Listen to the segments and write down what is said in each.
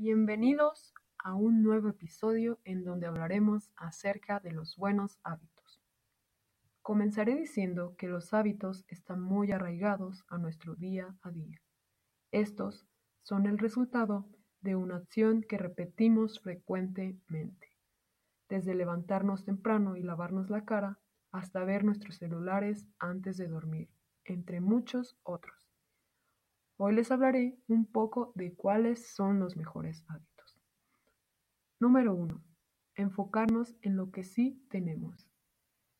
Bienvenidos a un nuevo episodio en donde hablaremos acerca de los buenos hábitos. Comenzaré diciendo que los hábitos están muy arraigados a nuestro día a día. Estos son el resultado de una acción que repetimos frecuentemente, desde levantarnos temprano y lavarnos la cara hasta ver nuestros celulares antes de dormir, entre muchos otros. Hoy les hablaré un poco de cuáles son los mejores hábitos. Número 1. Enfocarnos en lo que sí tenemos.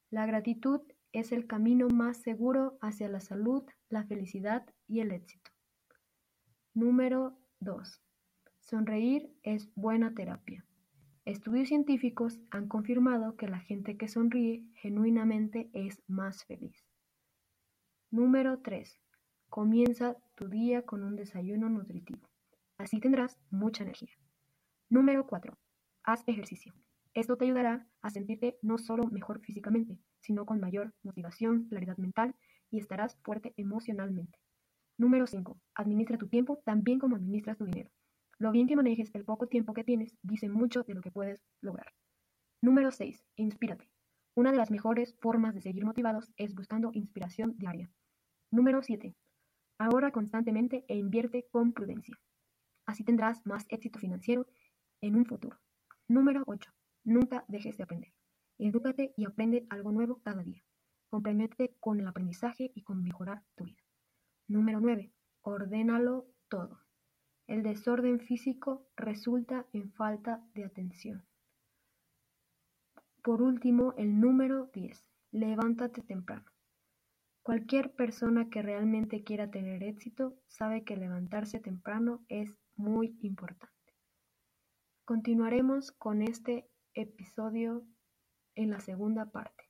La gratitud es el camino más seguro hacia la salud, la felicidad y el éxito. Número 2. Sonreír es buena terapia. Estudios científicos han confirmado que la gente que sonríe genuinamente es más feliz. Número 3. Comienza tu día con un desayuno nutritivo. Así tendrás mucha energía. Número 4. Haz ejercicio. Esto te ayudará a sentirte no solo mejor físicamente, sino con mayor motivación, claridad mental y estarás fuerte emocionalmente. Número 5. Administra tu tiempo también como administras tu dinero. Lo bien que manejes el poco tiempo que tienes dice mucho de lo que puedes lograr. Número 6. Inspírate. Una de las mejores formas de seguir motivados es buscando inspiración diaria. Número 7. Ahorra constantemente e invierte con prudencia. Así tendrás más éxito financiero en un futuro. Número 8. Nunca dejes de aprender. Edúcate y aprende algo nuevo cada día. Comprométete con el aprendizaje y con mejorar tu vida. Número 9. Ordénalo todo. El desorden físico resulta en falta de atención. Por último, el número 10. Levántate temprano. Cualquier persona que realmente quiera tener éxito sabe que levantarse temprano es muy importante. Continuaremos con este episodio en la segunda parte.